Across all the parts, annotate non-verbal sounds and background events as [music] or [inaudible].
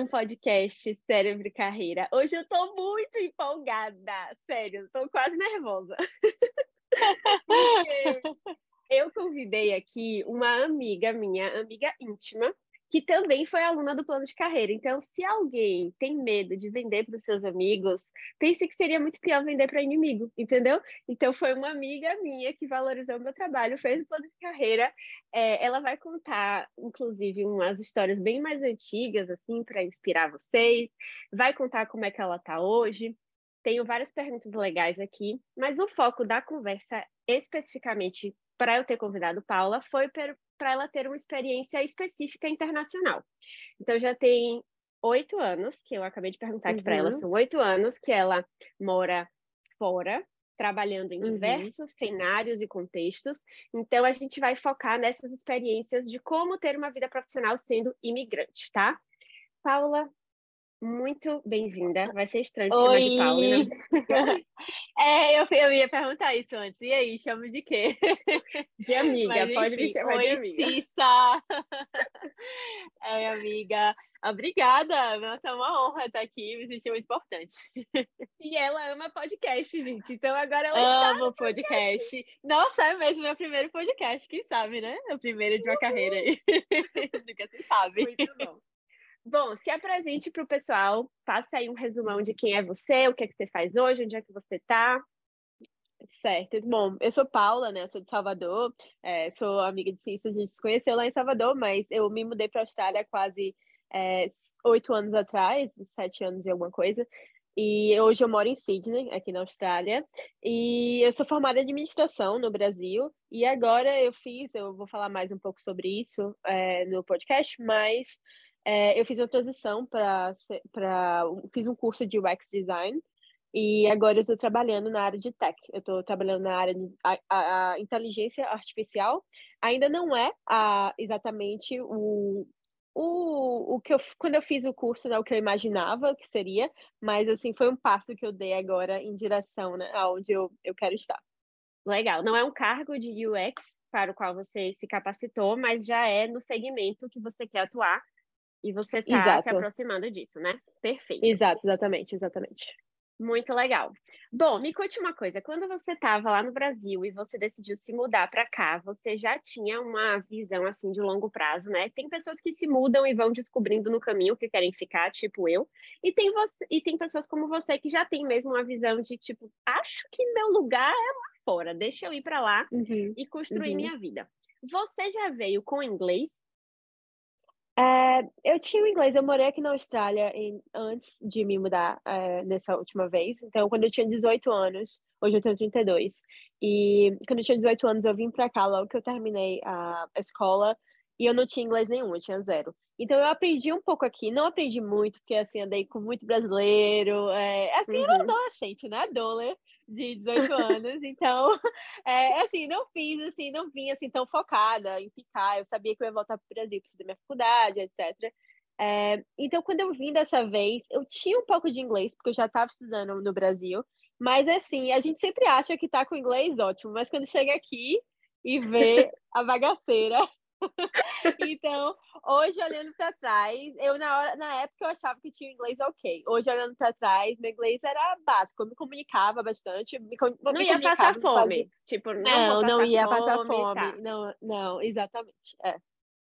um podcast Cérebro e Carreira. Hoje eu tô muito empolgada, sério, tô quase nervosa. [laughs] eu convidei aqui uma amiga minha, amiga íntima, que também foi aluna do plano de carreira. Então, se alguém tem medo de vender para os seus amigos, pense que seria muito pior vender para inimigo, entendeu? Então, foi uma amiga minha que valorizou o meu trabalho, fez o plano de carreira. É, ela vai contar, inclusive, umas histórias bem mais antigas, assim, para inspirar vocês. Vai contar como é que ela está hoje. Tenho várias perguntas legais aqui, mas o foco da conversa especificamente para eu ter convidado Paula foi para ela ter uma experiência específica internacional. Então, já tem oito anos, que eu acabei de perguntar aqui uhum. para ela, são oito anos que ela mora fora, trabalhando em uhum. diversos cenários e contextos. Então, a gente vai focar nessas experiências de como ter uma vida profissional sendo imigrante, tá? Paula, muito bem-vinda. Vai ser estranho te chamar de Paula. Não... [laughs] é, eu, eu ia perguntar isso antes. E aí, chamo de quê? [laughs] De amiga, Mas, pode enfim, me chamar oi, de amiga. Cissa. [laughs] é, amiga. Obrigada. Nossa, é uma honra estar aqui. Me senti muito importante. E ela ama podcast, gente. Então agora ela Amo está podcast. podcast. Nossa, é mesmo meu primeiro podcast. Quem sabe, né? É o primeiro de uma Uhul. carreira aí. Nunca se sabe. Muito bom. Bom, se apresente para o pessoal, faça aí um resumão de quem é você, o que é que você faz hoje, onde é que você está. Certo. Bom, eu sou Paula, né? Eu sou de Salvador, é, sou amiga de ciência, a gente se conheceu lá em Salvador, mas eu me mudei para a Austrália quase é, oito anos atrás, sete anos e alguma coisa. E hoje eu moro em Sydney, aqui na Austrália, e eu sou formada em administração no Brasil. E agora eu fiz, eu vou falar mais um pouco sobre isso é, no podcast, mas é, eu fiz uma transição para. Fiz um curso de UX Design e agora eu estou trabalhando na área de tech. Eu estou trabalhando na área de a, a, a, inteligência artificial. Ainda não é exatamente o, o, o que eu, quando eu fiz o curso, né, o que eu imaginava que seria, mas assim, foi um passo que eu dei agora em direção né, aonde eu, eu quero estar. Legal. Não é um cargo de UX para o qual você se capacitou, mas já é no segmento que você quer atuar e você está se aproximando disso, né? Perfeito. Exato, exatamente, exatamente. Muito legal. Bom, me conte uma coisa. Quando você estava lá no Brasil e você decidiu se mudar para cá, você já tinha uma visão assim de longo prazo, né? Tem pessoas que se mudam e vão descobrindo no caminho que querem ficar, tipo eu, e tem você e tem pessoas como você que já tem mesmo uma visão de tipo, acho que meu lugar é lá fora, deixa eu ir para lá uhum, e construir uhum. minha vida. Você já veio com inglês é, eu tinha o inglês, eu morei aqui na Austrália em, antes de me mudar é, nessa última vez. Então, quando eu tinha 18 anos, hoje eu tenho 32. E quando eu tinha 18 anos, eu vim para cá logo que eu terminei a, escola e eu não tinha inglês nenhum, eu tinha zero. Então eu aprendi um pouco aqui, não aprendi muito, porque assim, andei com muito brasileiro, é, assim, uhum. era adolescente, né, Doler, de 18 anos, então, [laughs] é, assim, não fiz, assim, não vim, assim, tão focada em ficar, eu sabia que eu ia voltar para o Brasil para fazer minha faculdade, etc. É, então, quando eu vim dessa vez, eu tinha um pouco de inglês, porque eu já estava estudando no Brasil, mas, assim, a gente sempre acha que tá com inglês ótimo, mas quando chega aqui e vê a bagaceira [laughs] então, hoje olhando para trás, eu na, hora, na época eu achava que tinha inglês ok. Hoje olhando para trás, meu inglês era básico, eu me comunicava bastante. Me, não me ia passar fome. Tipo, não, não, não ia passar fome. Tá. Não, não, exatamente. É.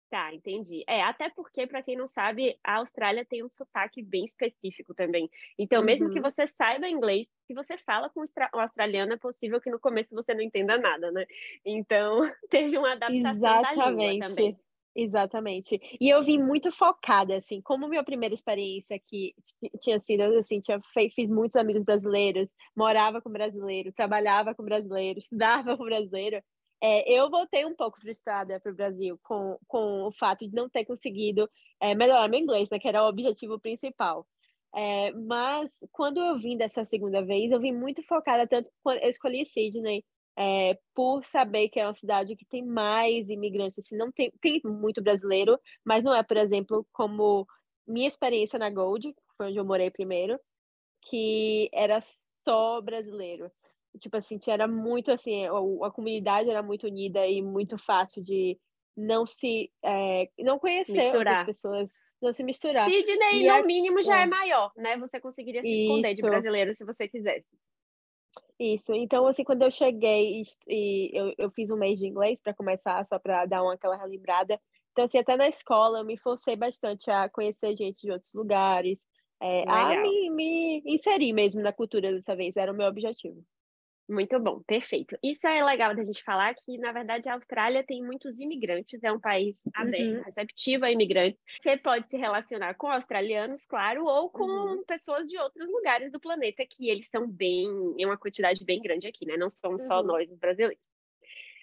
Tá, entendi. É, até porque, para quem não sabe, a Austrália tem um sotaque bem específico também. Então, uhum. mesmo que uhum. você saiba inglês, se você fala com o australiano, é possível que no começo você não entenda nada, né? Então, [laughs] teve uma adaptação Exatamente. da língua também. Exatamente. E eu vim muito focada, assim, como minha primeira experiência aqui tinha sido, assim, tinha fiz muitos amigos brasileiros, morava com brasileiro, trabalhava com brasileiro, [laughs] estudava com brasileiro, é, eu voltei um pouco frustrada para o Brasil com, com o fato de não ter conseguido é, melhorar meu inglês, né, que era o objetivo principal. É, mas quando eu vim dessa segunda vez, eu vim muito focada, tanto quando eu escolhi Sydney, é, por saber que é uma cidade que tem mais imigrantes, assim, não tem, tem muito brasileiro, mas não é, por exemplo, como minha experiência na Gold, que foi onde eu morei primeiro, que era só brasileiro tipo assim, era muito assim, a, a comunidade era muito unida e muito fácil de não se é, não conhecer Misturar. outras pessoas não se misturar. Sydney, e no a... mínimo, já é. é. maior, né? Você conseguiria se esconder de brasileiro se você quisesse. Isso, então assim, quando eu cheguei e, e eu, eu fiz um mês de inglês para começar, só para dar uma aquela relembrada. Então, assim, até na escola eu me forcei bastante a conhecer gente de outros lugares, é, a me, me inserir mesmo na cultura dessa vez, era o meu objetivo. Muito bom, perfeito. Isso é legal da gente falar que, na verdade, a Austrália tem muitos imigrantes, é um país aberto, uhum. receptivo a imigrantes. Você pode se relacionar com australianos, claro, ou com uhum. pessoas de outros lugares do planeta, que eles são bem, em uma quantidade bem grande aqui, né? Não somos uhum. só nós, os brasileiros.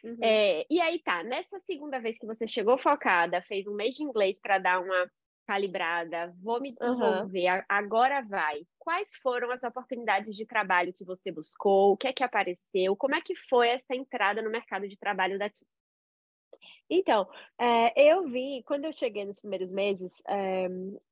Uhum. É, e aí tá, nessa segunda vez que você chegou focada, fez um mês de inglês para dar uma calibrada, vou me desenvolver, uhum. agora vai. Quais foram as oportunidades de trabalho que você buscou? O que é que apareceu? Como é que foi essa entrada no mercado de trabalho daqui? Então, é, eu vim, quando eu cheguei nos primeiros meses, é,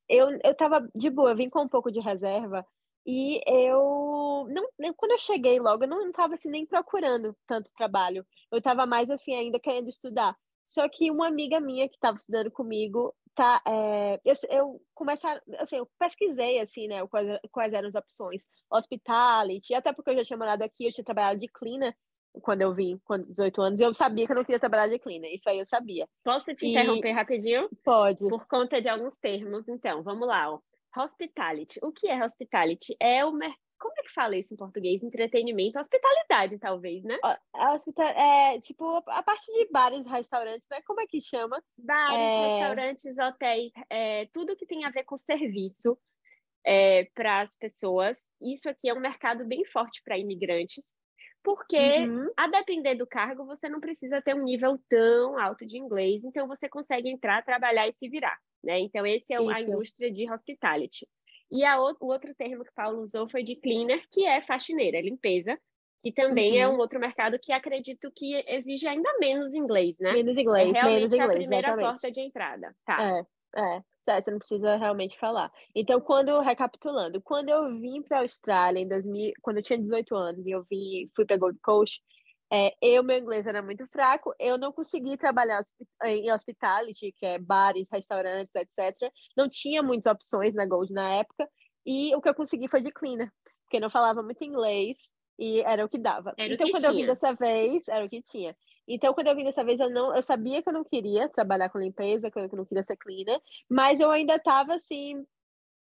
eu, eu tava de boa, eu vim com um pouco de reserva e eu, não, quando eu cheguei logo, eu não estava assim, nem procurando tanto trabalho, eu estava mais assim, ainda querendo estudar. Só que uma amiga minha que estava estudando comigo, tá, é, eu, eu comecei, assim, eu pesquisei, assim, né, quais, quais eram as opções. Hospitality, até porque eu já tinha morado aqui, eu tinha trabalhado de cleaner quando eu vim, com 18 anos, e eu sabia que eu não queria trabalhar de cleaner, isso aí eu sabia. Posso te e... interromper rapidinho? Pode. Por conta de alguns termos, então, vamos lá, ó. Hospitality. O que é hospitality? É o mercado como é que fala isso em português? Entretenimento, hospitalidade, talvez, né? A hospital, é, tipo, a parte de bares, restaurantes, né? Como é que chama? Bares, é... restaurantes, hotéis, é, tudo que tem a ver com serviço é, para as pessoas. Isso aqui é um mercado bem forte para imigrantes, porque uhum. a depender do cargo, você não precisa ter um nível tão alto de inglês, então você consegue entrar, trabalhar e se virar, né? Então, esse é Isso. a indústria de hospitality. E a, o outro termo que Paulo usou foi de cleaner, que é faxineira, limpeza, que também é uhum. é um outro mercado que acredito que exige ainda menos inglês, né? Menos inglês, é realmente menos inglês, a primeira exatamente. porta de entrada. Tá. É, é. Certo, você não precisa realmente falar. Então, quando, recapitulando, quando eu vim para a Austrália em 2000, quando eu tinha 18 anos e eu vim, fui para Gold Coast, é, eu, meu inglês era muito fraco, eu não consegui trabalhar em hospitality, que é bares, restaurantes, etc. Não tinha muitas opções na Gold na época, e o que eu consegui foi de cleaner, porque não falava muito inglês e era o que dava. Era então, que quando tinha. eu vim dessa vez, era o que tinha. Então, quando eu vim dessa vez, eu não, eu sabia que eu não queria trabalhar com limpeza, que eu não queria ser cleaner, mas eu ainda estava assim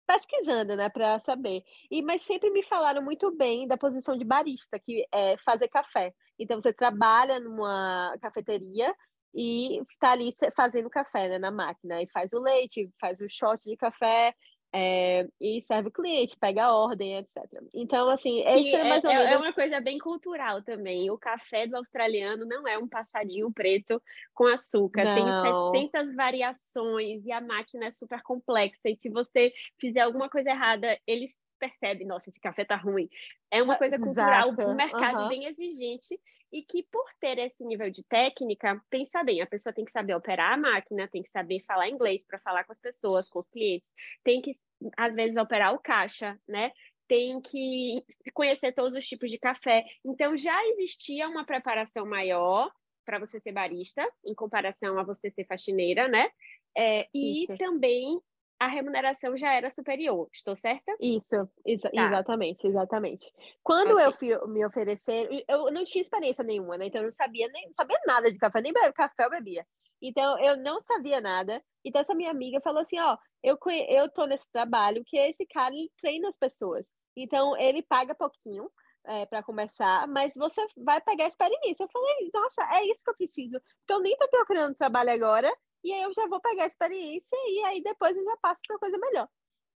pesquisando, né, para saber. E mas sempre me falaram muito bem da posição de barista, que é fazer café. Então você trabalha numa cafeteria e está ali fazendo café né, na máquina e faz o leite, faz o shot de café é, e serve o cliente, pega a ordem, etc. Então, assim, esse é mais ou é, menos. É uma coisa bem cultural também. O café do australiano não é um passadinho preto com açúcar. Não. Tem 700 variações e a máquina é super complexa. E se você fizer alguma coisa errada, eles percebem, nossa, esse café tá ruim. É uma coisa cultural, Exato. um mercado uhum. bem exigente e que por ter esse nível de técnica, pensa bem, a pessoa tem que saber operar a máquina, tem que saber falar inglês para falar com as pessoas, com os clientes, tem que às vezes operar o caixa, né? Tem que conhecer todos os tipos de café. Então já existia uma preparação maior para você ser barista, em comparação a você ser faxineira, né? É, e Isso. também a remuneração já era superior, estou certa? Isso, isso tá. exatamente, exatamente. Quando okay. eu fui me oferecer, eu não tinha experiência nenhuma, né? Então eu não sabia nem sabia nada de café, nem café eu bebia. Então eu não sabia nada. Então essa minha amiga falou assim, ó, eu eu tô nesse trabalho que esse cara ele treina as pessoas. Então ele paga pouquinho, é, para começar, mas você vai pegar experiência. Eu falei, nossa, é isso que eu preciso, porque eu nem tô procurando trabalho agora, e aí eu já vou pegar a experiência e aí depois eu já passo para coisa melhor.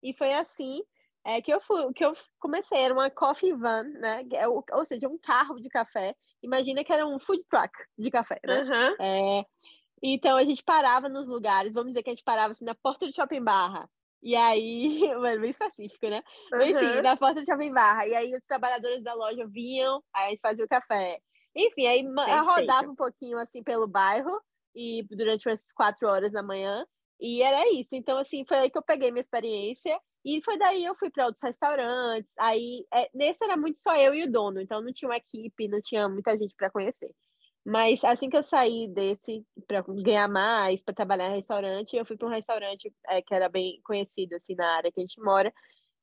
E foi assim é, que eu fui, que eu comecei, era uma coffee van, né? É ou seja, um carro de café. Imagina que era um food truck de café, né? Uhum. É, então a gente parava nos lugares, vamos dizer que a gente parava assim na porta do shopping barra. E aí, [laughs] bem específico, né? Uhum. Enfim, na porta do shopping barra. E aí os trabalhadores da loja vinham, aí a gente fazia o café. Enfim, aí Perfeito. rodava um pouquinho assim pelo bairro e durante umas quatro horas da manhã. E era isso. Então, assim, foi aí que eu peguei minha experiência. E foi daí eu fui para outros restaurantes. Aí, é, nesse era muito só eu e o dono. Então, não tinha uma equipe, não tinha muita gente para conhecer. Mas assim que eu saí desse para ganhar mais, para trabalhar em restaurante, eu fui para um restaurante é, que era bem conhecido assim na área que a gente mora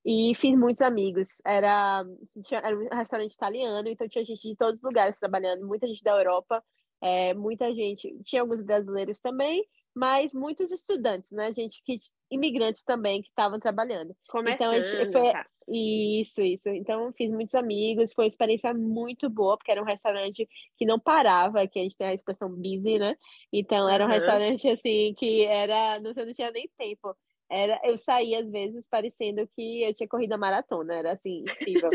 e fiz muitos amigos. Era, assim, tinha, era um restaurante italiano, então tinha gente de todos os lugares trabalhando, muita gente da Europa, é, muita gente, tinha alguns brasileiros também, mas muitos estudantes, né? Gente que imigrantes também que estavam trabalhando. Começando, então a gente foi tá. isso, isso. Então fiz muitos amigos, foi uma experiência muito boa, porque era um restaurante que não parava, que a gente tem a expressão busy, né? Então era um uhum. restaurante assim que era, não, não tinha nem tempo. Era, eu saía às vezes parecendo que eu tinha corrido a maratona, era assim, incrível.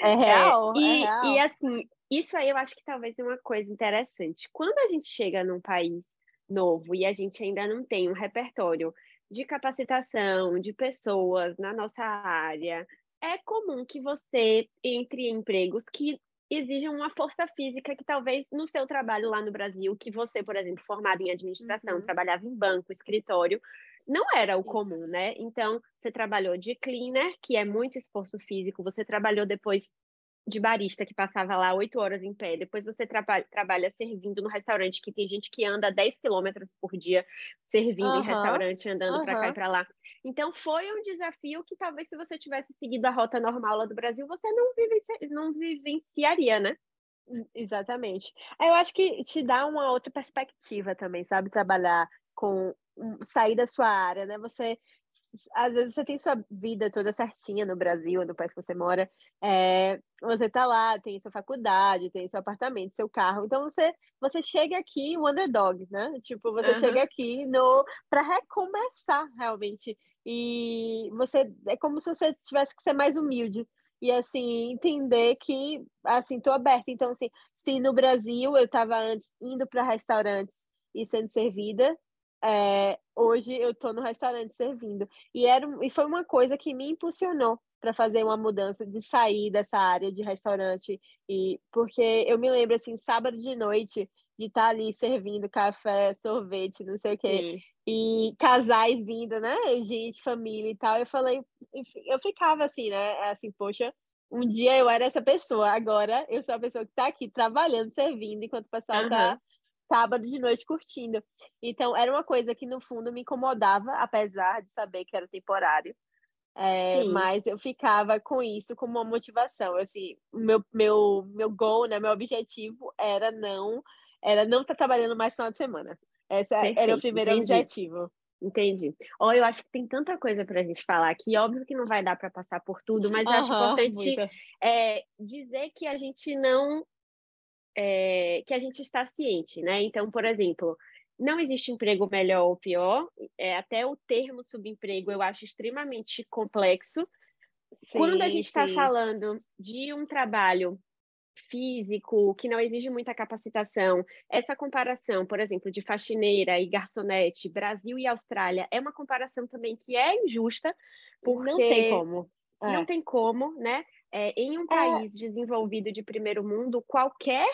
É [laughs] real, é, e, é real. E assim, isso aí eu acho que talvez é uma coisa interessante. Quando a gente chega num país novo e a gente ainda não tem um repertório de capacitação de pessoas na nossa área, é comum que você entre em empregos que exijam uma força física que talvez no seu trabalho lá no Brasil, que você, por exemplo, formado em administração, uhum. trabalhava em banco, escritório, não era o Isso. comum, né? Então, você trabalhou de cleaner, que é muito esforço físico, você trabalhou depois de barista que passava lá oito horas em pé, depois você trabalha, trabalha servindo no restaurante, que tem gente que anda 10 quilômetros por dia servindo uhum. em restaurante, andando uhum. para cá e para lá. Então foi um desafio que talvez se você tivesse seguido a rota normal lá do Brasil, você não, vivenci não vivenciaria, né? Hum, exatamente. Eu acho que te dá uma outra perspectiva também, sabe? Trabalhar com sair da sua área, né? Você às vezes você tem sua vida toda certinha no Brasil, no país que você mora, é, você tá lá, tem sua faculdade, tem seu apartamento, seu carro, então você você chega aqui o underdog, né? Tipo, você uhum. chega aqui no para recomeçar realmente e você é como se você tivesse que ser mais humilde e assim entender que assim tô aberta. Então assim, se no Brasil eu estava antes indo para restaurantes e sendo servida, é, hoje eu estou no restaurante servindo. E, era, e foi uma coisa que me impulsionou para fazer uma mudança, de sair dessa área de restaurante. e Porque eu me lembro, assim, sábado de noite, de estar tá ali servindo café, sorvete, não sei o quê. Sim. E casais vindo, né? Gente, família e tal. Eu falei, eu ficava assim, né? Assim, poxa, um dia eu era essa pessoa, agora eu sou a pessoa que está aqui trabalhando, servindo, enquanto o pessoal está uhum sábado de noite curtindo. Então, era uma coisa que no fundo me incomodava, apesar de saber que era temporário. É, mas eu ficava com isso como uma motivação. Assim, meu, meu, meu goal, né, meu objetivo era não era não estar tá trabalhando mais final de semana. Esse era o primeiro entendi. objetivo. Entendi. Ó, oh, eu acho que tem tanta coisa para a gente falar aqui. Óbvio que não vai dar para passar por tudo, mas eu acho importante é, dizer que a gente não é, que a gente está ciente, né? Então, por exemplo, não existe emprego melhor ou pior, é, até o termo subemprego eu acho extremamente complexo. Sim, Quando a gente está falando de um trabalho físico, que não exige muita capacitação, essa comparação, por exemplo, de faxineira e garçonete, Brasil e Austrália, é uma comparação também que é injusta, porque não tem como. É. Não tem como, né? É, em um é. país é... desenvolvido de primeiro mundo, qualquer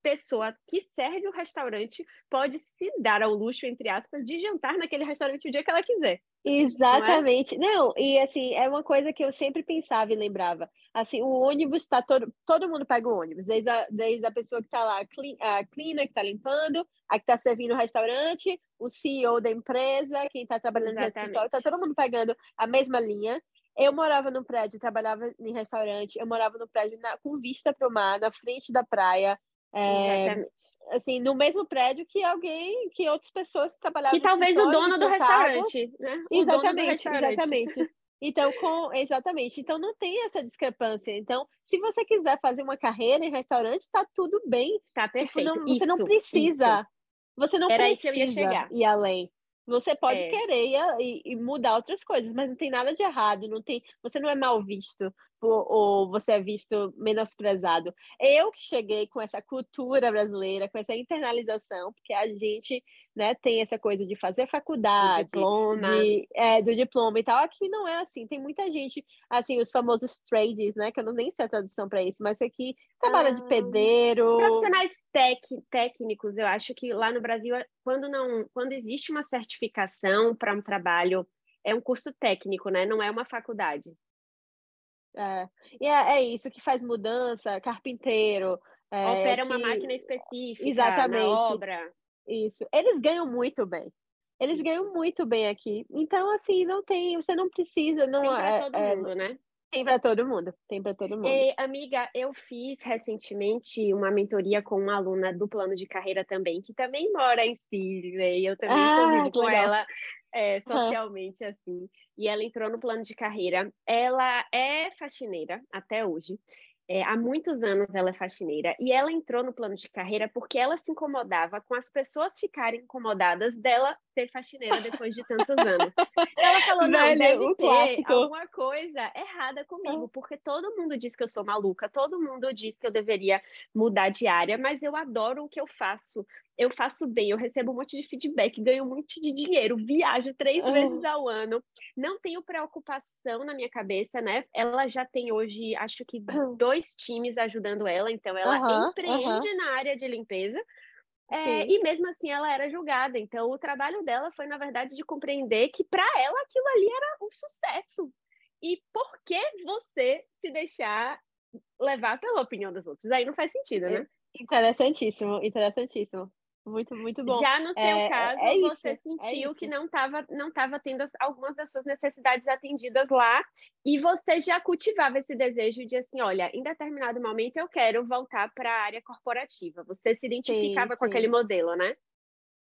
pessoa que serve o restaurante pode se dar ao luxo, entre aspas, de jantar naquele restaurante o dia que ela quiser. Exatamente. Não, é? não, e assim, é uma coisa que eu sempre pensava e lembrava. Assim, o ônibus está todo. Todo mundo pega o ônibus, desde a, desde a pessoa que está lá, a cleaner, que está limpando, a que está servindo o restaurante, o CEO da empresa, quem está trabalhando Exatamente. no escritório, está todo mundo pegando a mesma linha. Eu morava no prédio, trabalhava em restaurante, eu morava no prédio na, com vista para o mar, na frente da praia. É, assim, no mesmo prédio que alguém, que outras pessoas trabalhavam. Que talvez o dono do restaurante, né? O exatamente, do restaurante. exatamente. Então, com, exatamente. Então, não tem essa discrepância. Então, se você quiser fazer uma carreira em restaurante, está tudo bem. Tá perfeito. Tipo, não, você não precisa. Isso. Você não Era precisa ir além. Você pode é. querer e, e, mudar outras coisas, mas não tem nada de errado, não tem, você não é mal visto ou, ou, você é visto menosprezado. Eu que cheguei com essa cultura brasileira, com essa internalização, porque a gente né, tem essa coisa de fazer faculdade, do diploma, de, é, do diploma e tal. Aqui não é assim. Tem muita gente, assim, os famosos trades, né, que eu não nem sei a tradução para isso, mas aqui trabalha ah, de pedreiro. Profissionais tec, técnicos, eu acho que lá no Brasil, quando não, quando existe uma certificação para um trabalho, é um curso técnico, né? Não é uma faculdade. É, e é, é isso que faz mudança, carpinteiro, É, Opera que... uma máquina específica Exatamente. obra. Isso. Eles ganham muito bem. Eles ganham muito bem aqui. Então, assim, não tem, você não precisa, não tem pra é, todo é, mundo, né? Tem para todo mundo, tem para todo mundo. E, amiga, eu fiz recentemente uma mentoria com uma aluna do plano de carreira também, que também mora em Sydney. Eu também ah, convivo com legal. ela é, socialmente, assim. E ela entrou no plano de carreira. Ela é faxineira até hoje. É, há muitos anos ela é faxineira e ela entrou no plano de carreira porque ela se incomodava com as pessoas ficarem incomodadas dela ser faxineira depois de tantos anos. [laughs] ela falou, não, Velho, deve ter clássico. alguma coisa errada comigo, porque todo mundo diz que eu sou maluca, todo mundo diz que eu deveria mudar de área, mas eu adoro o que eu faço eu faço bem, eu recebo um monte de feedback, ganho um monte de dinheiro, viajo três uhum. vezes ao ano, não tenho preocupação na minha cabeça, né? Ela já tem hoje, acho que dois times ajudando ela, então ela uhum. empreende uhum. na área de limpeza. É, e mesmo assim ela era julgada. Então o trabalho dela foi, na verdade, de compreender que para ela aquilo ali era um sucesso. E por que você se deixar levar pela opinião dos outros? Aí não faz sentido, né? Interessantíssimo, interessantíssimo. Muito, muito bom. Já no seu é, caso, é você isso, é sentiu é que não estava não tava tendo algumas das suas necessidades atendidas lá e você já cultivava esse desejo de assim, olha, em determinado momento eu quero voltar para a área corporativa. Você se identificava sim, com sim. aquele modelo, né?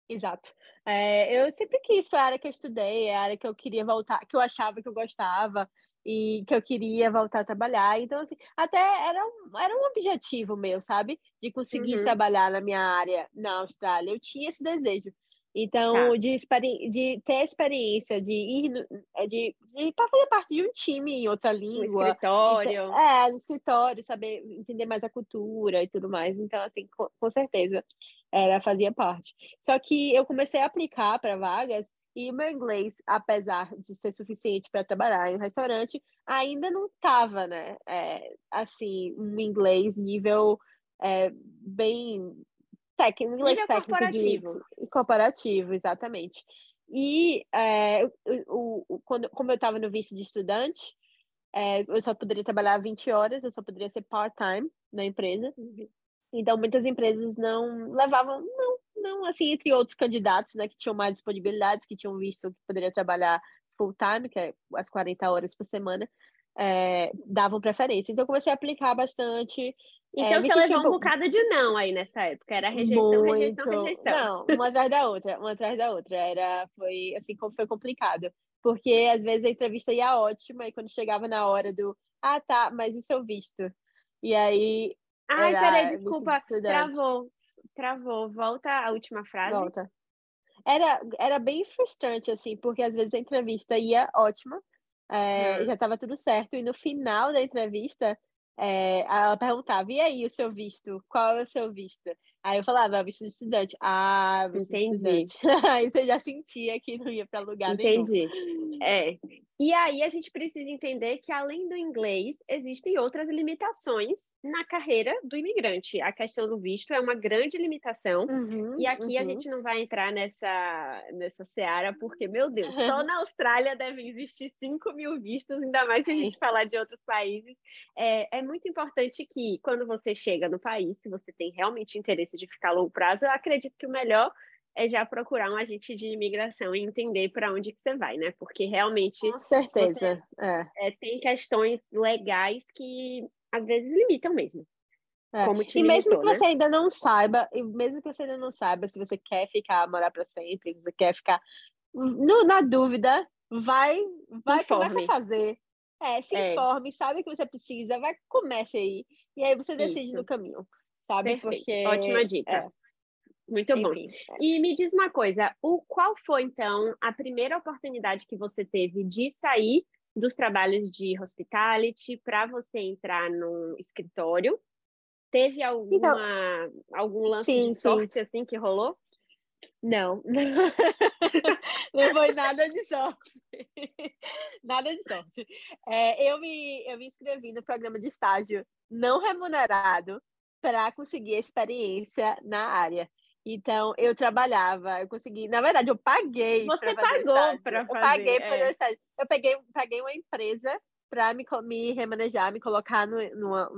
Exato. É, eu sempre quis, foi a área que eu estudei, a área que eu queria voltar, que eu achava que eu gostava e que eu queria voltar a trabalhar. Então, assim, até era um, era um objetivo meu, sabe? De conseguir uhum. trabalhar na minha área na Austrália. Eu tinha esse desejo. Então, tá. de, de ter a experiência de ir no, é, de, de fazer parte de um time em outra língua. No escritório. é, no escritório, saber entender mais a cultura e tudo mais. Então, assim, com, com certeza, era, fazia parte. Só que eu comecei a aplicar para vagas e o meu inglês, apesar de ser suficiente para trabalhar em um restaurante, ainda não estava, né? É, assim, um inglês nível é, bem técnico, inglês nível técnico corporativo. De, corporativo, exatamente. E é, o, o, quando, como eu estava no visto de estudante, é, eu só poderia trabalhar 20 horas, eu só poderia ser part-time na empresa. Uhum. Então, muitas empresas não levavam, não, não, assim, entre outros candidatos, né, que tinham mais disponibilidades, que tinham visto que poderia trabalhar full time, que é as 40 horas por semana, é, davam preferência. Então, eu comecei a aplicar bastante. É, então, é, você levou um, um bocado de não aí nessa época, era rejeição, muito... rejeição, rejeição. Não, uma atrás da outra, uma atrás da outra. Era, foi, assim, como foi complicado. Porque, às vezes, a entrevista ia ótima, e quando chegava na hora do, ah, tá, mas e seu visto? E aí... Ai, peraí, desculpa, travou travou. Volta a última frase. Volta. Era, era bem frustrante, assim, porque às vezes a entrevista ia ótima, é, hum. já estava tudo certo, e no final da entrevista é, ela perguntava, e aí o seu visto? Qual é o seu visto? Aí eu falava, é visto de estudante. Ah, visto Entendi. de estudante. [laughs] aí você já sentia que não ia para lugar Entendi. nenhum. Entendi. É. E aí a gente precisa entender que, além do inglês, existem outras limitações na carreira do imigrante. A questão do visto é uma grande limitação. Uhum, e aqui uhum. a gente não vai entrar nessa, nessa seara, porque, meu Deus, só [laughs] na Austrália devem existir 5 mil vistos, ainda mais se a gente falar de outros países. É, é muito importante que, quando você chega no país, se você tem realmente interesse de ficar a longo prazo, eu acredito que o melhor é já procurar um agente de imigração e entender para onde que você vai, né? Porque realmente. Com certeza. É. É, tem questões legais que às vezes limitam mesmo. É. e mesmo que né? você ainda não saiba, e mesmo que você ainda não saiba se você quer ficar morar para sempre, se você quer ficar no, na dúvida, vai, vai começa a fazer. É, se é. informe, sabe o que você precisa, vai comece aí. E aí você decide Isso. no caminho, sabe? Perfeito. Porque ótima dica. Muito Enfim, bom. É. E me diz uma coisa, o qual foi então a primeira oportunidade que você teve de sair dos trabalhos de hospitality para você entrar no escritório? Teve alguma então, algum lance sim, de sorte sim. assim que rolou? Não, [laughs] não foi nada de sorte. nada de sorte. É, eu, me, eu me inscrevi no programa de estágio não remunerado para conseguir experiência na área. Então, eu trabalhava, eu consegui. Na verdade, eu paguei. Você pagou para fazer. Eu paguei para é. fazer o estágio. Eu peguei, paguei uma empresa para me, me remanejar, me colocar no, numa,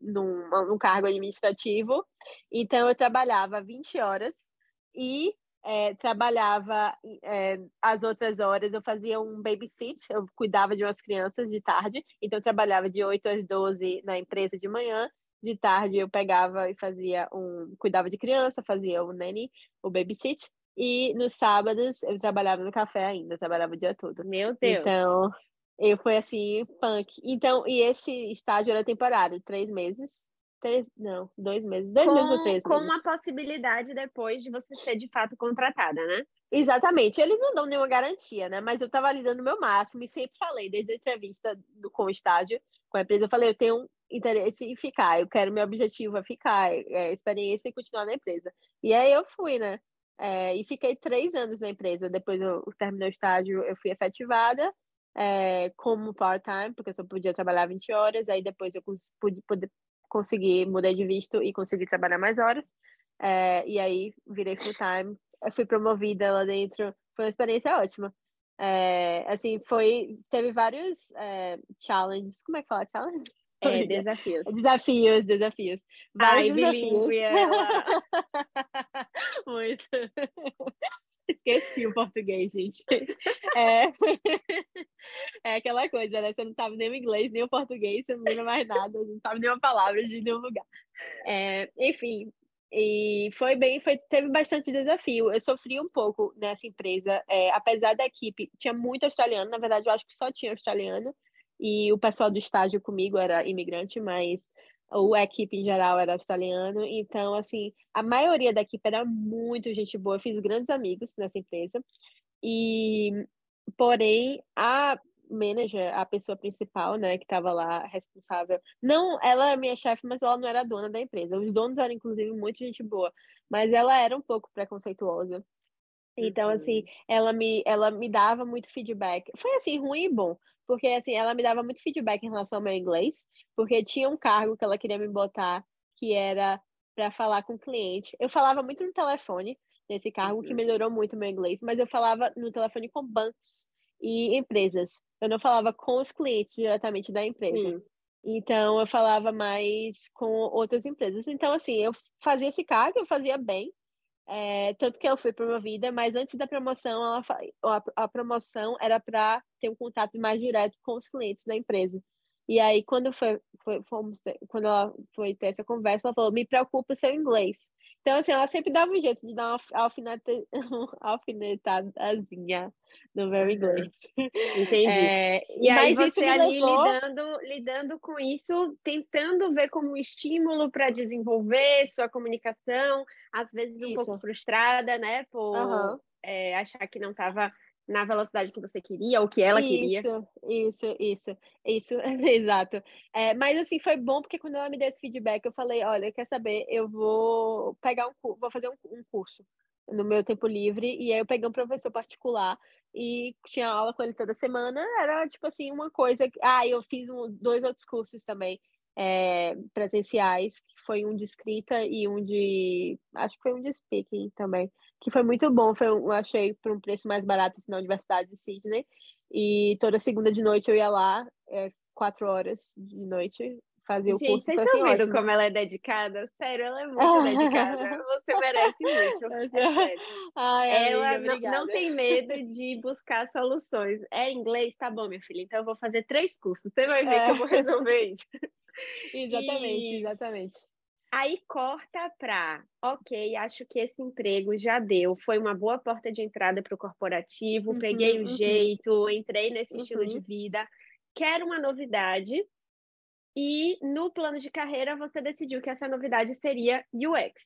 num, num cargo administrativo. Então, eu trabalhava 20 horas e é, trabalhava é, as outras horas, eu fazia um babysit, eu cuidava de umas crianças de tarde, então eu trabalhava de 8 às 12 na empresa de manhã, de tarde eu pegava e fazia um, cuidava de criança, fazia o nanny, o babysit, e nos sábados eu trabalhava no café ainda, trabalhava o dia todo. Meu Deus! Então, eu fui assim, punk. Então, e esse estágio era temporário, três meses. Três, não, dois meses. Dois com, meses ou três com meses. Com a possibilidade depois de você ser de fato contratada, né? Exatamente. Eles não dão nenhuma garantia, né? Mas eu estava ali dando o meu máximo e sempre falei, desde a entrevista do, com o estágio, com a empresa, eu falei, eu tenho interesse em ficar, eu quero, meu objetivo é ficar, é experiência e continuar na empresa. E aí eu fui, né? É, e fiquei três anos na empresa. Depois eu, terminei o estágio, eu fui efetivada é, como part-time, porque eu só podia trabalhar 20 horas, aí depois eu pude, pude conseguir, mudei de visto e consegui trabalhar mais horas, é, e aí virei full-time, fui promovida lá dentro, foi uma experiência ótima. É, assim, foi, teve vários é, challenges, como é que fala challenge? É, desafios. Desafios, desafios. Vários Ai, desafios. Ela. [laughs] Muito. Esqueci o português, gente. É... é aquela coisa, né? Você não sabe nem o inglês, nem o português, você não lembra mais nada, não sabe nenhuma palavra de nenhum lugar. É, enfim, e foi bem, foi, teve bastante desafio. Eu sofri um pouco nessa empresa, é, apesar da equipe, tinha muito australiano, na verdade, eu acho que só tinha australiano, e o pessoal do estágio comigo era imigrante, mas ou a equipe em geral era australiano, então, assim, a maioria da equipe era muito gente boa, eu fiz grandes amigos nessa empresa, e, porém, a manager, a pessoa principal, né, que estava lá responsável, não, ela era minha chefe, mas ela não era dona da empresa, os donos eram, inclusive, muito gente boa, mas ela era um pouco preconceituosa, então, assim, uhum. ela me, ela me dava muito feedback. Foi, assim, ruim e bom porque assim, ela me dava muito feedback em relação ao meu inglês, porque tinha um cargo que ela queria me botar que era para falar com o cliente. Eu falava muito no telefone nesse cargo, que uhum. melhorou muito o meu inglês, mas eu falava no telefone com bancos e empresas. Eu não falava com os clientes diretamente da empresa. Sim. Então, eu falava mais com outras empresas. Então, assim, eu fazia esse cargo, eu fazia bem, é, tanto que eu fui promovida, mas antes da promoção, ela, a, promoção era para ter um contato mais direto com os clientes da empresa. E aí, quando, foi, foi, fomos ter, quando ela foi ter essa conversa, ela falou: me preocupa o seu inglês. Então, assim, ela sempre dava um jeito de dar uma alfinete, [laughs] alfinetadazinha no meu inglês. [laughs] Entendi. É, e aí você ali levou... lidando, lidando com isso, tentando ver como um estímulo para desenvolver sua comunicação, às vezes um isso. pouco frustrada, né? Por uhum. é, achar que não estava na velocidade que você queria, ou que ela isso, queria. Isso, isso, isso, [laughs] exato. É, mas assim, foi bom porque quando ela me deu esse feedback, eu falei, olha, quer saber, eu vou pegar um vou fazer um, um curso no meu tempo livre, e aí eu peguei um professor particular e tinha aula com ele toda semana, era tipo assim, uma coisa. Ah, eu fiz um, dois outros cursos também é, presenciais, que foi um de escrita e um de. Acho que foi um de speaking também, que foi muito bom. Foi, eu achei por um preço mais barato assim, na Universidade de Sydney. E toda segunda de noite eu ia lá, é, quatro horas de noite, fazer o Gente, curso. Vocês estão assim, vendo ótimo. como ela é dedicada? Sério, ela é muito dedicada. [laughs] Você merece muito. É sério. Ai, ela amiga, não, não, tem medo de buscar soluções. É inglês? Tá bom, minha filha. Então eu vou fazer três cursos. Você vai ver é. que eu vou resolver isso. [laughs] [laughs] exatamente, e... exatamente. Aí corta para, ok, acho que esse emprego já deu, foi uma boa porta de entrada para o corporativo, uhum, peguei o uhum. jeito, entrei nesse uhum. estilo de uhum. vida, quero uma novidade, e no plano de carreira você decidiu que essa novidade seria UX.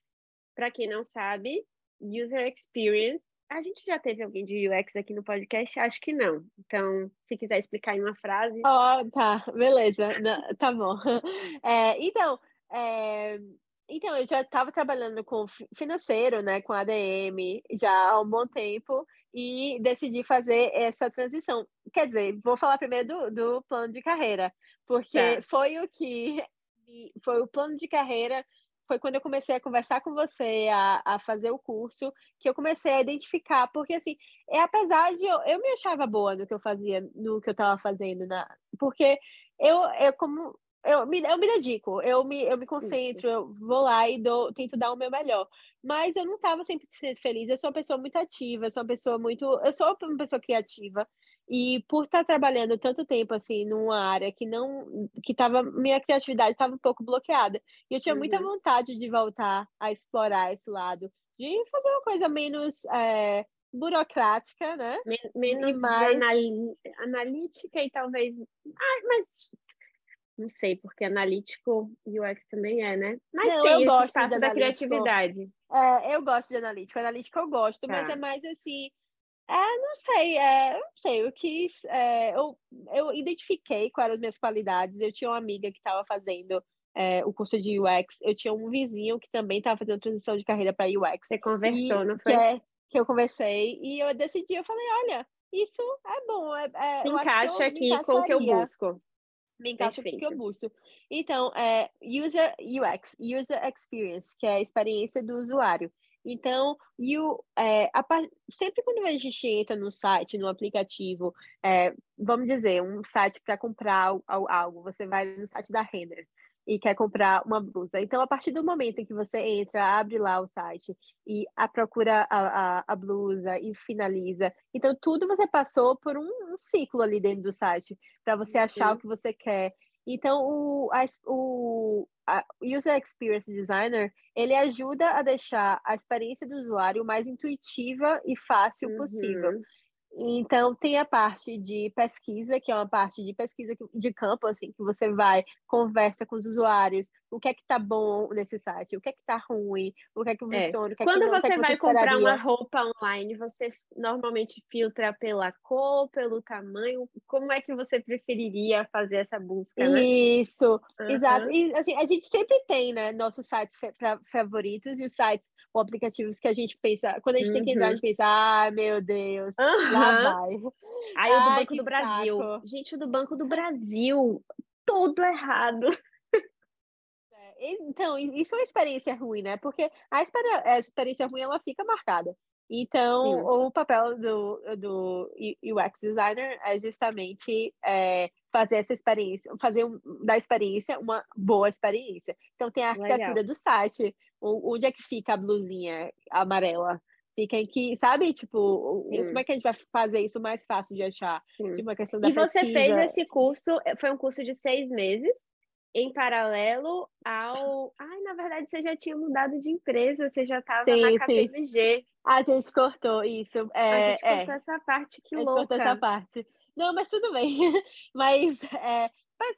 Para quem não sabe, User Experience. A gente já teve alguém de UX aqui no podcast? Acho que não. Então, se quiser explicar em uma frase. Oh, tá, beleza. Não, tá bom. [laughs] É, então, é, então, eu já estava trabalhando com financeiro, né, com ADM, já há um bom tempo, e decidi fazer essa transição. Quer dizer, vou falar primeiro do, do plano de carreira, porque tá. foi o que [laughs] foi o plano de carreira foi quando eu comecei a conversar com você, a, a fazer o curso, que eu comecei a identificar, porque assim, é apesar de eu, eu me achava boa no que eu fazia, no que eu estava fazendo, na, porque eu, eu como eu me, eu me dedico, eu me, eu me concentro, eu vou lá e dou, tento dar o meu melhor. Mas eu não estava sempre feliz. Eu sou uma pessoa muito ativa, eu sou uma pessoa muito. Eu sou uma pessoa criativa. E por estar trabalhando tanto tempo assim numa área que não que tava minha criatividade estava um pouco bloqueada. E eu tinha uhum. muita vontade de voltar a explorar esse lado, de fazer uma coisa menos é, burocrática, né? menos e mais analítica e talvez ah, mas não sei, porque analítico UX também é, né? Mas não, tem eu gosto espaço da criatividade. É, eu gosto de analítico. Analítico eu gosto, tá. mas é mais assim. É, não sei, é, não sei, eu quis, é, eu, eu identifiquei quais eram as minhas qualidades. Eu tinha uma amiga que estava fazendo é, o curso de UX, eu tinha um vizinho que também estava fazendo transição de carreira para UX. Você conversou, e, não foi? Que, é, que eu conversei e eu decidi, eu falei, olha, isso é bom, é, é, encaixa aqui com o que eu busco me encaixa porque eu busco. Então, é User UX, User Experience, que é a experiência do usuário. Então, you, é, a, sempre quando a gente entra no site, no aplicativo, é, vamos dizer, um site para comprar algo, você vai no site da Render e quer comprar uma blusa. Então, a partir do momento em que você entra, abre lá o site e a procura a, a, a blusa e finaliza, então tudo você passou por um, um ciclo ali dentro do site para você achar uhum. o que você quer. Então, o, a, o a User Experience Designer, ele ajuda a deixar a experiência do usuário mais intuitiva e fácil uhum. possível. Então, tem a parte de pesquisa, que é uma parte de pesquisa de campo, assim, que você vai, conversa com os usuários, o que é que tá bom nesse site, o que é que tá ruim, o que é que é. funciona, é. o que é Quando que não, você que é vai você comprar uma roupa online, você normalmente filtra pela cor, pelo tamanho, como é que você preferiria fazer essa busca, né? Isso, uhum. exato. E, assim, a gente sempre tem, né, nossos sites favoritos e os sites ou aplicativos que a gente pensa, quando a gente uhum. tem que entrar, a gente pensa, ah, meu Deus, uhum. lá vai. Aí o do Banco do Brasil. Saco. Gente, o do Banco do Brasil, tudo errado. [laughs] É, então, isso é uma experiência ruim, né? Porque a, experiência ruim, ela fica marcada. Então, Sim. o papel do, do UX designer é justamente é, fazer essa experiência, fazer um, da experiência uma boa experiência. Então, tem a arquitetura Legal. do site, onde é que fica a blusinha amarela? Fica em que, sabe, tipo, Sim. como é que a gente vai fazer isso mais fácil de achar? Tipo, uma questão da e pesquisa. você fez esse curso, foi um curso de seis meses, em paralelo ao. Ai, na verdade, você já tinha mudado de empresa, você já estava na KPMG. Sim. A gente cortou isso. É, a gente cortou é. essa parte, que louca. A gente cortou essa parte. Não, mas tudo bem. [laughs] mas é,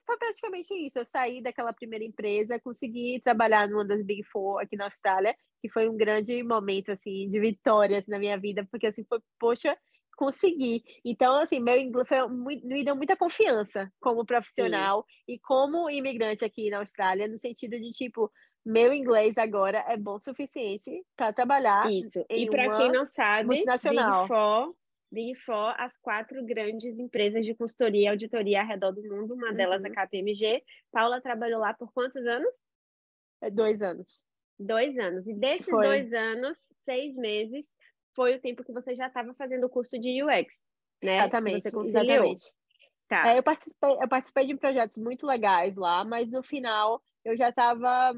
foi praticamente isso. Eu saí daquela primeira empresa, consegui trabalhar numa das Big Four aqui na Austrália, que foi um grande momento, assim, de vitórias na minha vida, porque, assim, foi, poxa, consegui. Então, assim, meu inglês foi, me deu muita confiança como profissional Sim. e como imigrante aqui na Austrália, no sentido de, tipo, meu inglês agora é bom o suficiente para trabalhar. Isso. e para quem não sabe, multinacional. Big Four, Big Four, as quatro grandes empresas de consultoria e auditoria ao redor do mundo, uma delas é uhum. a KPMG. Paula trabalhou lá por quantos anos? É dois anos. Dois anos. E desses Foi. dois anos, seis meses, foi o tempo que você já estava fazendo o curso de UX, né? Exatamente, exatamente. Tá. É, eu, participei, eu participei de projetos muito legais lá, mas no final eu já estava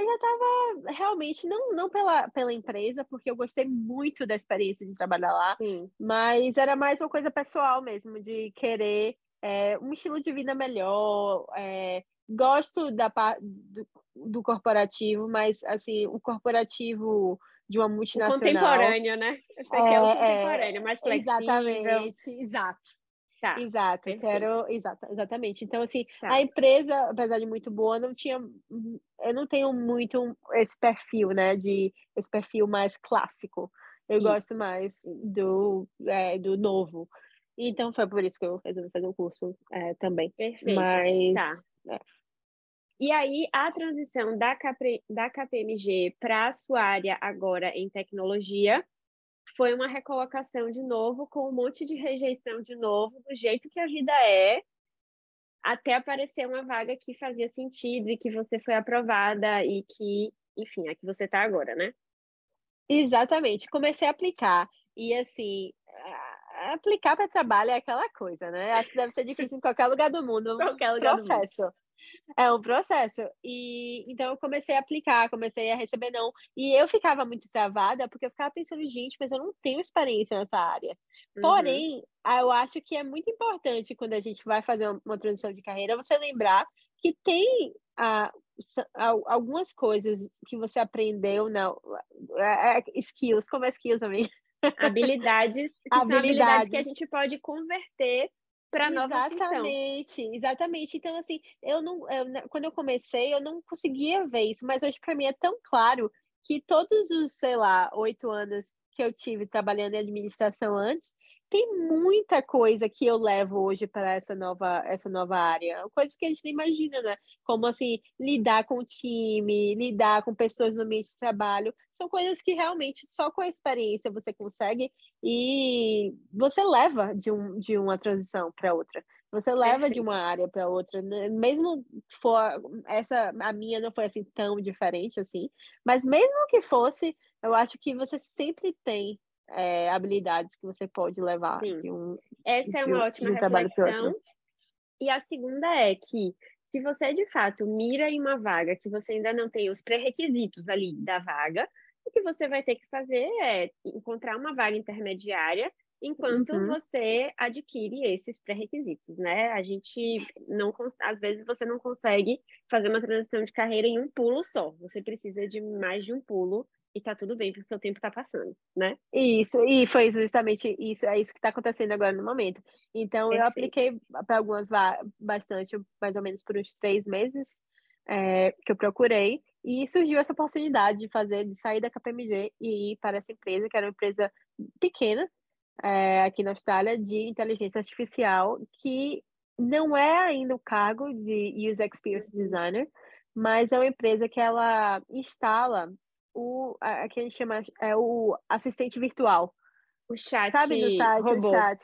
eu já estava realmente, não, não pela, pela empresa, porque eu gostei muito da experiência de trabalhar lá, Sim. mas era mais uma coisa pessoal mesmo, de querer é, um estilo de vida melhor. É, gosto da, do, do corporativo, mas assim, o corporativo de uma multinacional. O contemporâneo, né? Esse aqui é, é o contemporâneo, mais flexível. Exatamente, exato. Tá, exato, perfeito. quero. Exato, exatamente. Então, assim, tá. a empresa, apesar de muito boa, não tinha. Eu não tenho muito esse perfil, né? De esse perfil mais clássico. Eu isso. gosto mais do, é, do novo. Então foi por isso que eu resolvi fazer o um curso é, também. Perfeito. Mas. Tá. É. E aí, a transição da, KP, da KPMG para a sua área agora em tecnologia foi uma recolocação de novo, com um monte de rejeição de novo, do jeito que a vida é, até aparecer uma vaga que fazia sentido e que você foi aprovada e que, enfim, é que você está agora, né? Exatamente. Comecei a aplicar e, assim, aplicar para trabalho é aquela coisa, né? Acho que deve ser difícil em qualquer lugar do mundo. [laughs] Qualquer lugar processo. do mundo. É um processo. E então eu comecei a aplicar, comecei a receber não. E eu ficava muito travada porque eu ficava pensando, gente, mas eu não tenho experiência nessa área. Uhum. Porém, eu acho que é muito importante quando a gente vai fazer uma transição de carreira, você lembrar que tem ah, algumas coisas que você aprendeu, não, é, é, skills, como é skills também? Habilidades, habilidades. habilidades que a gente pode converter para nova Exatamente, exatamente. Então, assim, eu não, eu, quando eu comecei, eu não conseguia ver isso, mas hoje para mim é tão claro que todos os, sei lá, oito anos que eu tive trabalhando em administração antes, tem muita coisa que eu levo hoje para essa nova, essa nova área. Coisas que a gente nem imagina, né? Como assim, lidar com o time, lidar com pessoas no ambiente de trabalho. São coisas que realmente só com a experiência você consegue e você leva de, um, de uma transição para outra. Você leva Perfeito. de uma área para outra, né? mesmo for essa a minha não foi assim tão diferente assim, mas mesmo que fosse, eu acho que você sempre tem é, habilidades que você pode levar um Essa é uma ótima um reflexão. E a segunda é que se você de fato mira em uma vaga que você ainda não tem os pré-requisitos ali da vaga, o que você vai ter que fazer é encontrar uma vaga intermediária enquanto uhum. você adquire esses pré-requisitos, né? A gente não, às vezes você não consegue fazer uma transição de carreira em um pulo só. Você precisa de mais de um pulo e tá tudo bem, porque o tempo tá passando, né? Isso, e foi justamente isso, é isso que tá acontecendo agora no momento. Então, Perfeito. eu apliquei para algumas bastante, mais ou menos por uns três meses é, que eu procurei, e surgiu essa oportunidade de fazer, de sair da KPMG e ir para essa empresa, que era uma empresa pequena, é, aqui na Austrália, de inteligência artificial, que não é ainda o cargo de User Experience. Designer, mas é uma empresa que ela instala o a, que a gente chama é o assistente virtual. O chat. Sabe no site, robô. o chat.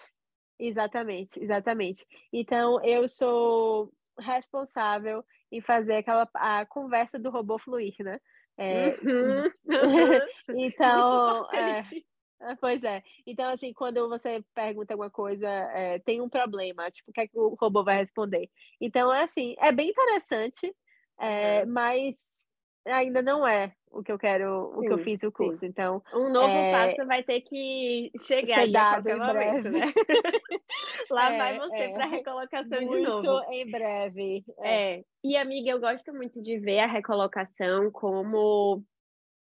Exatamente, exatamente. Então eu sou responsável em fazer aquela a conversa do robô fluir, né? É, uhum. [laughs] [laughs] então, é, pois é. Então, assim, quando você pergunta alguma coisa, é, tem um problema, tipo, o que é que o robô vai responder? Então, é assim, é bem interessante, é, mas ainda não é o que eu quero, sim, o que eu fiz o curso. Sim. Então, um novo é... passo vai ter que chegar aí a qualquer momento, né? [laughs] Lá é, vai você é. para recolocação muito de novo. em breve. É. é. E amiga, eu gosto muito de ver a recolocação como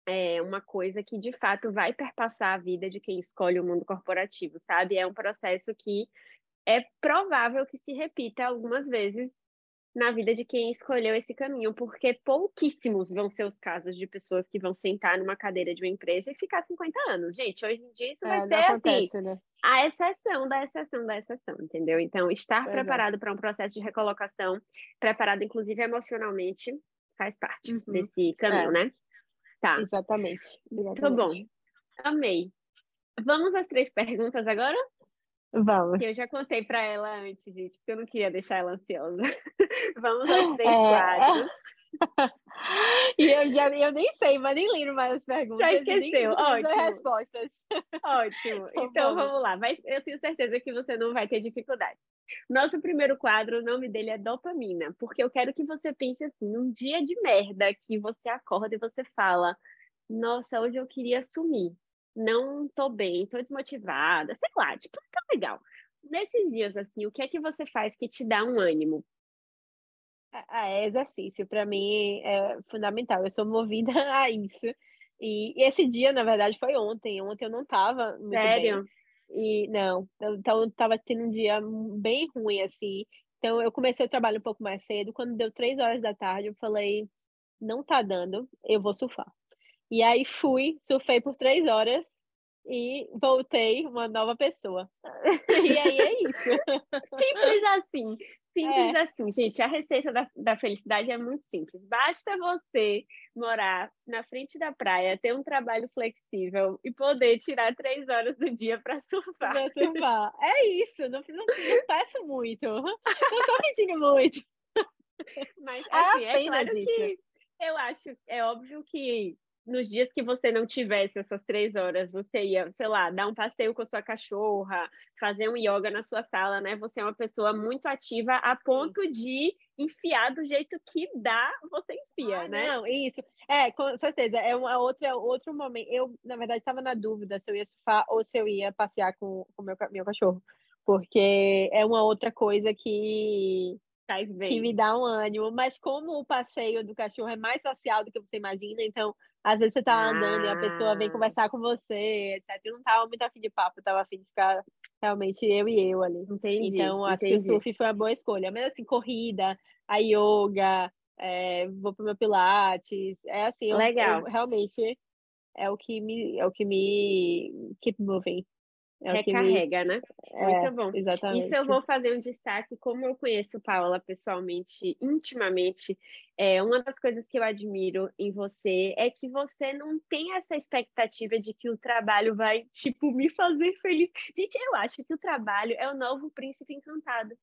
é uma coisa que de fato vai perpassar a vida de quem escolhe o mundo corporativo, sabe? É um processo que é provável que se repita algumas vezes na vida de quem escolheu esse caminho, porque pouquíssimos vão ser os casos de pessoas que vão sentar numa cadeira de uma empresa e ficar 50 anos. Gente, hoje em dia isso vai é, ser acontece, assim, né? a exceção da exceção da exceção, entendeu? Então, estar preparado para um processo de recolocação, preparado inclusive emocionalmente, faz parte uhum. desse caminho, é. né? Tá. Exatamente. Exatamente. Muito bom. Amei. Vamos às três perguntas agora? Vamos. Que eu já contei para ela antes, gente, porque eu não queria deixar ela ansiosa. [laughs] Vamos aos três é... quadros. [laughs] e eu já eu nem sei, mas nem lembro mais as perguntas. Já esqueceu, ótimo. As respostas. Ótimo. [laughs] Então, então vamos. lá. Vai, eu tenho certeza que você não vai ter dificuldades. Nosso primeiro quadro, o nome dele é dopamina, porque eu quero que você pense assim, num dia de merda que você acorda e você fala: "Nossa, hoje eu queria sumir" não tô bem, tô desmotivada, sei lá, tipo, tá legal. Nesses dias, assim, o que é que você faz que te dá um ânimo? É, é exercício, para mim é fundamental. Eu sou movida [laughs] a isso. E, e, esse dia, na verdade, foi ontem. Ontem eu não tava muito Sério? bem. E não, então eu tava tendo um dia bem ruim, assim. Então eu comecei o trabalho um pouco mais cedo. Quando deu três horas da tarde, eu falei, não tá dando, eu vou surfar. E aí fui, surfei por três horas e voltei uma nova pessoa. [laughs] e aí é isso. Simples assim. Simples é. assim, gente. A receita da, da felicidade é muito simples. Basta você morar na frente da praia, ter um trabalho flexível e poder tirar três horas do dia para [laughs] surfar. Pra surfar. É isso. Não, não, não peço muito. Não tô pedindo muito. Mas assim, é, é claro que eu acho, é óbvio que nos dias que você não tivesse essas três horas, você ia, sei lá, dar um passeio com a sua cachorra, fazer um yoga na sua sala, né? Você é uma pessoa muito ativa a ponto de enfiar do jeito que dá, você enfia, ah, né? Não, isso. É, com certeza. É uma outra, outro momento. Eu, na verdade, estava na dúvida se eu ia surfar ou se eu ia passear com o meu, meu cachorro. Porque é uma outra coisa que Faz bem. que me dá um ânimo. Mas como o passeio do cachorro é mais social do que você imagina, então às vezes você tá ah. andando e a pessoa vem ah. conversar com você, etc. Eu não tava muito afim de papo, eu tava afim de ficar realmente eu e eu ali. Entendi. Então acho entendi. que o surf foi uma boa escolha. Mas assim, corrida, a yoga, é, vou pro meu pilates, é assim, Legal. Eu, eu, realmente é o que me é o que me keep moving. É Recarrega, me... né? É, Muito bom. Exatamente. Isso eu vou fazer um destaque, como eu conheço Paula pessoalmente, intimamente, é, uma das coisas que eu admiro em você é que você não tem essa expectativa de que o trabalho vai, tipo, me fazer feliz. Gente, eu acho que o trabalho é o novo príncipe encantado.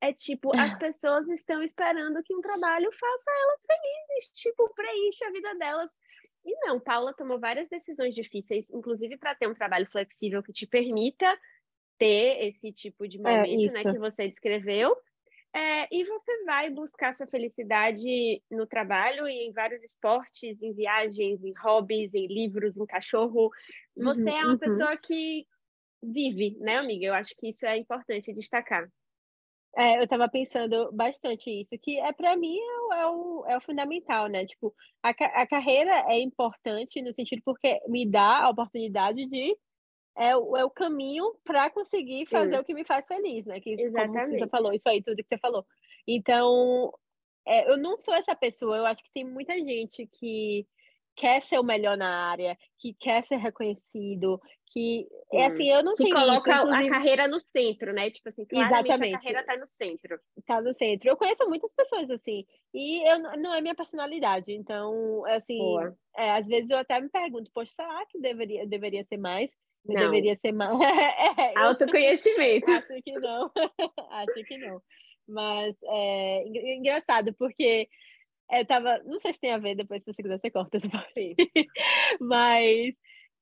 É tipo, as pessoas estão esperando que um trabalho faça elas felizes, tipo, preencha a vida delas. E não, Paula tomou várias decisões difíceis, inclusive para ter um trabalho flexível que te permita ter esse tipo de é, momento é, né, que você descreveu. É, e você vai buscar sua felicidade no trabalho e em vários esportes, em viagens, em hobbies, em livros, em cachorro. Você uhum, é uma uhum. pessoa que vive, né, amiga? Eu acho que isso é importante destacar. É, eu estava pensando bastante isso, que é para mim é o, é, o, é o fundamental, né? Tipo, a, a carreira é importante no sentido porque me dá a oportunidade de é o, é o caminho para conseguir fazer Sim. o que me faz feliz, né? Que Exatamente. como você falou, isso aí, tudo que você falou. Então, é, eu não sou essa pessoa, eu acho que tem muita gente que quer ser o melhor na área, que quer ser reconhecido, que é assim, eu não que tenho coloca isso, inclusive... a carreira no centro, né? Tipo assim, Exatamente. a carreira está no centro. Está no centro. Eu conheço muitas pessoas assim, e eu não é minha personalidade, então assim, é, às vezes eu até me pergunto, poxa, será que deveria deveria ser mais? Não. Deveria ser mais. [laughs] é, Autoconhecimento. [laughs] Acho que não. [laughs] acho que não. Mas é engraçado, porque eu tava. Não sei se tem a ver, depois se você quiser, você corta essa parte. [laughs] Mas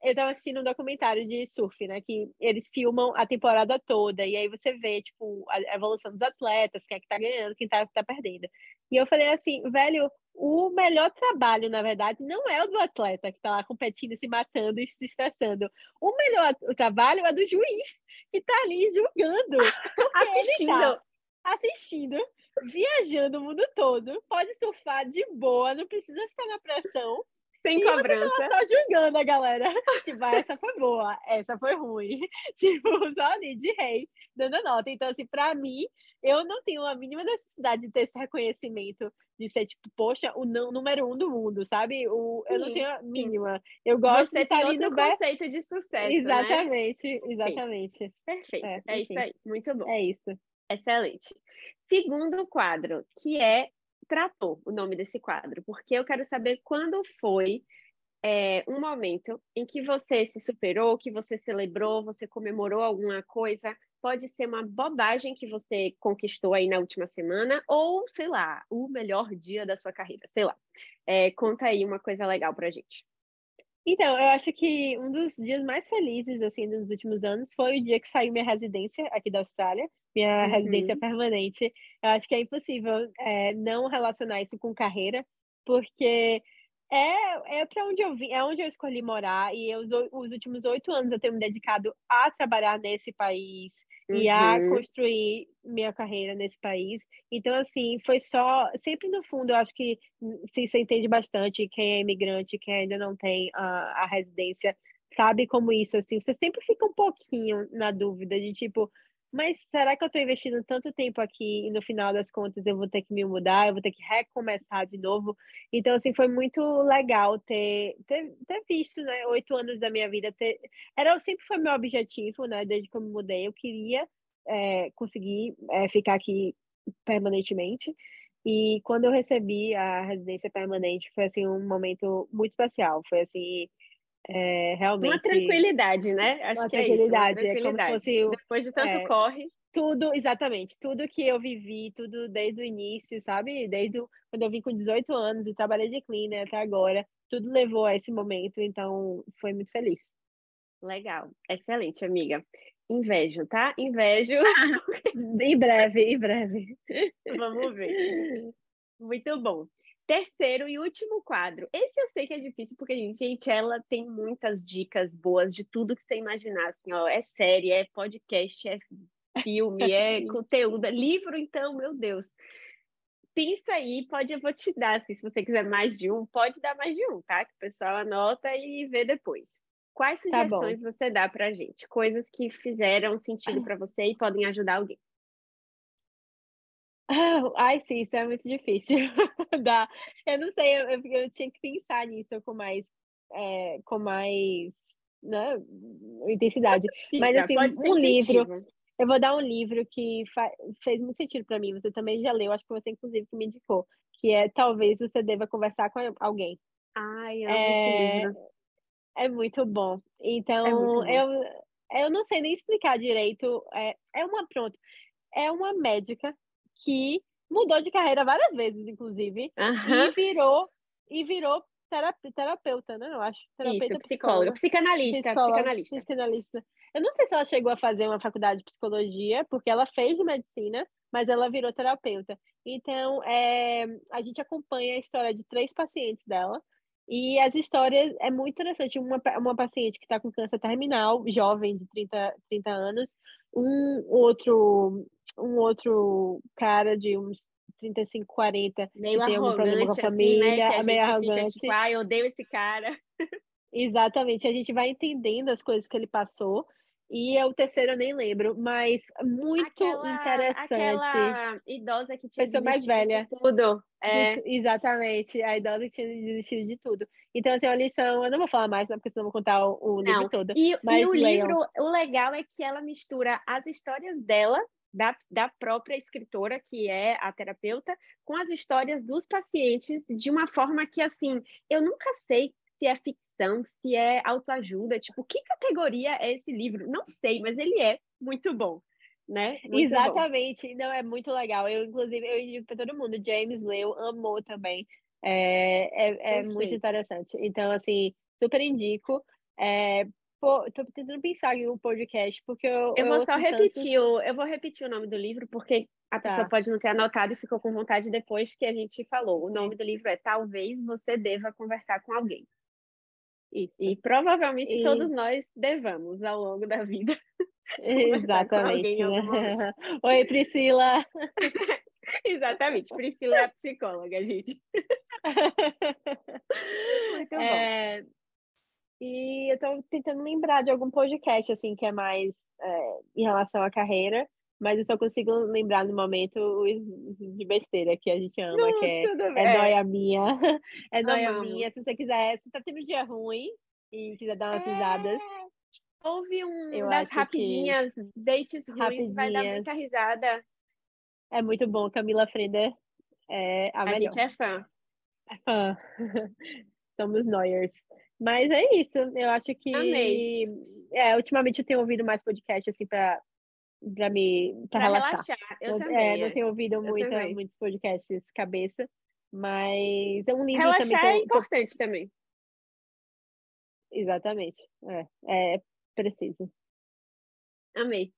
eu tava assistindo um documentário de surf, né? Que eles filmam a temporada toda, e aí você vê, tipo, a evolução dos atletas, quem é que tá ganhando, quem tá, tá perdendo. E eu falei assim, velho, o melhor trabalho, na verdade, não é o do atleta que tá lá competindo, se matando e se estressando. O melhor o trabalho é do juiz, que tá ali julgando. [laughs] assistindo. Tá assistindo, viajando o mundo todo, pode surfar de boa, não precisa ficar na pressão. Sem cobrança. só julgando a galera. [laughs] tipo, ah, essa foi boa, essa foi ruim. [laughs] tipo, só ali, de rei, dando nota. Então, assim, pra mim, eu não tenho a mínima necessidade de ter esse reconhecimento de ser, tipo, poxa, o não, número um do mundo, sabe? O, eu não tenho a mínima. Eu gosto Você de estar ali no conceito de sucesso, Exatamente, né? exatamente. Perfeito, é, é isso aí. Muito bom. É isso. Excelente. Segundo quadro, que é Tratou, o nome desse quadro, porque eu quero saber quando foi é, um momento em que você se superou, que você celebrou, você comemorou alguma coisa. Pode ser uma bobagem que você conquistou aí na última semana, ou, sei lá, o melhor dia da sua carreira, sei lá. É, conta aí uma coisa legal pra gente. Então, eu acho que um dos dias mais felizes, assim, dos últimos anos foi o dia que saiu minha residência aqui da Austrália, minha uhum. residência permanente. Eu acho que é impossível é, não relacionar isso com carreira, porque é, é para onde eu vim, é onde eu escolhi morar, e eu, os, os últimos oito anos eu tenho me dedicado a trabalhar nesse país, uhum. e a uhum. construir minha carreira nesse país. Então, assim, foi só. Sempre no fundo, eu acho que se você entende bastante quem é imigrante, quem ainda não tem a, a residência, sabe como isso, assim, você sempre fica um pouquinho na dúvida de tipo mas será que eu estou investindo tanto tempo aqui e no final das contas eu vou ter que me mudar, eu vou ter que recomeçar de novo? Então, assim, foi muito legal ter, ter, ter visto, né, oito anos da minha vida. Ter, era, sempre foi meu objetivo, né, desde que eu me mudei, eu queria é, conseguir é, ficar aqui permanentemente. E quando eu recebi a residência permanente, foi, assim, um momento muito especial. Foi, assim, é, realmente. Uma tranquilidade, né? Acho uma que tranquilidade. é isso. Uma tranquilidade. É como se fosse. Depois de tanto é, corre. tudo, exatamente, tudo que eu vivi, tudo desde o início, sabe? Desde quando eu vim com 18 anos e trabalhei de cleaner até agora, tudo levou a esse momento, então foi muito feliz. Legal, excelente, amiga. Invejo, tá? Invejo. [laughs] em breve, em breve. [laughs] Vamos ver. Muito bom. Terceiro e último quadro. Esse eu sei que é difícil, porque, gente, ela tem muitas dicas boas de tudo que você imaginar. Assim, ó, é série, é podcast, é filme, é [laughs] conteúdo, é livro, então, meu Deus. Pensa aí, pode, eu vou te dar, assim, se você quiser mais de um, pode dar mais de um, tá? Que o pessoal anota e vê depois. Quais tá sugestões tá você dá pra gente? Coisas que fizeram sentido para você e podem ajudar alguém. [laughs] Ai, sim, isso é muito difícil. [laughs] [laughs] Dá. Eu não sei, eu, eu, tinha que pensar nisso com mais, é, com mais né, intensidade. Sim, Mas, assim, um livro. Eu vou dar um livro que fez muito sentido para mim. Você também já leu, acho que você, inclusive, que me indicou. Que é Talvez Você Deva Conversar com Alguém. Ai, eu é, é muito bom. Então, é muito bom. eu, eu não sei nem explicar direito. É, é uma, pronto, é uma médica que mudou de carreira várias vezes, inclusive, uhum. e virou e virou terapeuta, né? Eu acho. Terapeuta, Isso, psicóloga, psicanalista, psicanalista. Psicanalista. Eu não sei se ela chegou a fazer uma faculdade de psicologia, porque ela fez medicina, mas ela virou terapeuta. Então, é, a gente acompanha a história de três pacientes dela, e as histórias é muito interessante. Uma, uma paciente que está com câncer terminal, jovem, de 30, 30 anos, um outro, um outro cara de uns 35, 40, meio que tem algum problema com a família, assim, né? meio arrogante. Fica, tipo, ah, eu odeio esse cara. Exatamente, a gente vai entendendo as coisas que ele passou e é o terceiro eu nem lembro, mas muito aquela, interessante. Aquela idosa que tinha Pessoa mais velha. De tudo. É. Exatamente, a idosa que tinha desistido de tudo. Então, assim, é uma lição, eu não vou falar mais, porque senão eu vou contar o, o livro todo. E, e o leiam. livro, o legal é que ela mistura as histórias dela, da, da própria escritora, que é a terapeuta, com as histórias dos pacientes, de uma forma que, assim, eu nunca sei se é ficção, se é autoajuda, tipo, que categoria é esse livro? Não sei, mas ele é muito bom, né? Muito Exatamente, bom. não, é muito legal. Eu, inclusive, eu indico para todo mundo, James leu, amou também. É, é, é muito interessante. Então, assim, super indico. É, pô, tô tentando pensar em um podcast, porque eu. Eu, vou só repetir, tantos... o, eu vou repetir o nome do livro, porque a tá. pessoa pode não ter anotado e ficou com vontade depois que a gente falou. O nome do livro é Talvez Você Deva Conversar com Alguém. Isso. E provavelmente e... todos nós devamos ao longo da vida. [laughs] Exatamente. Né? [laughs] Oi, Priscila. [laughs] Exatamente, Priscila é a psicóloga, gente. Muito bom. É... E eu estou tentando lembrar de algum podcast, assim, que é mais é, em relação à carreira, mas eu só consigo lembrar no momento os, de besteira que a gente ama, Não, que é, é noia minha. [laughs] É noia Amamos. minha. Se você quiser, se tá tendo um dia ruim e quiser dar umas é... risadas. Houve um eu das rapidinhas, que... dates ruins, rapidinhas. vai dar muita risada. É muito bom, Camila Freder é a, a melhor. gente é fã. É fã. [laughs] Somos Noyers. Mas é isso, eu acho que. Amei. É, ultimamente eu tenho ouvido mais podcast, assim, para para me pra relaxar. relaxar. Eu, eu também. É, não tenho ouvido muita, muitos podcasts cabeça, mas é um livro relaxar também. é importante também. Exatamente. É, é preciso. Amei.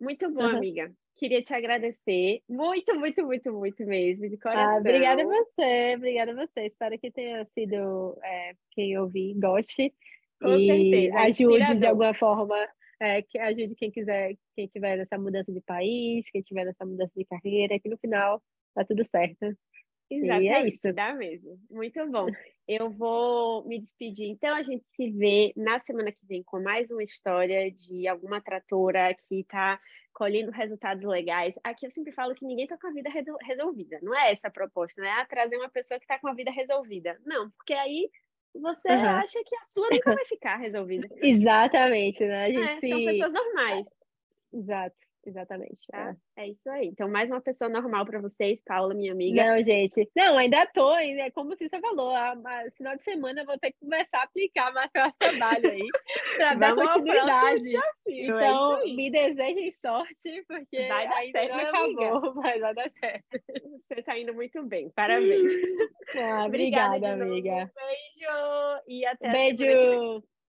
Muito bom, uhum. amiga. Queria te agradecer muito, muito, muito, muito mesmo, de coração. Ah, obrigada a você, obrigada a você. Espero que tenha sido é, quem ouvir goste Com e certeza, ajude de alguma forma é, que ajude quem quiser, quem tiver nessa mudança de país, quem tiver nessa mudança de carreira, que no final tá tudo certo. Exatamente, e é isso. dá mesmo. Muito bom. [laughs] Eu vou me despedir. Então, a gente se vê na semana que vem com mais uma história de alguma tratora que está colhendo resultados legais. Aqui eu sempre falo que ninguém está com a vida resolvida. Não é essa a proposta, não é ah, trazer uma pessoa que está com a vida resolvida. Não, porque aí você uhum. acha que a sua nunca vai ficar resolvida. [laughs] Exatamente, né? A gente é, se... São pessoas normais. Exato. Exatamente. Tá? É. é. isso aí. Então, mais uma pessoa normal para vocês, Paula, minha amiga. Não, gente. Não, ainda tô, é como você falou, a, a, final de semana eu vou ter que começar a aplicar mais trabalho aí para [laughs] dar continuidade. É então, é me desejem sorte, porque vai dar ainda certo, não acabou, [laughs] mas vai dar certo. Você está indo muito bem, parabéns. [laughs] Ah, obrigada, obrigada amiga. Um beijo e até Beijo.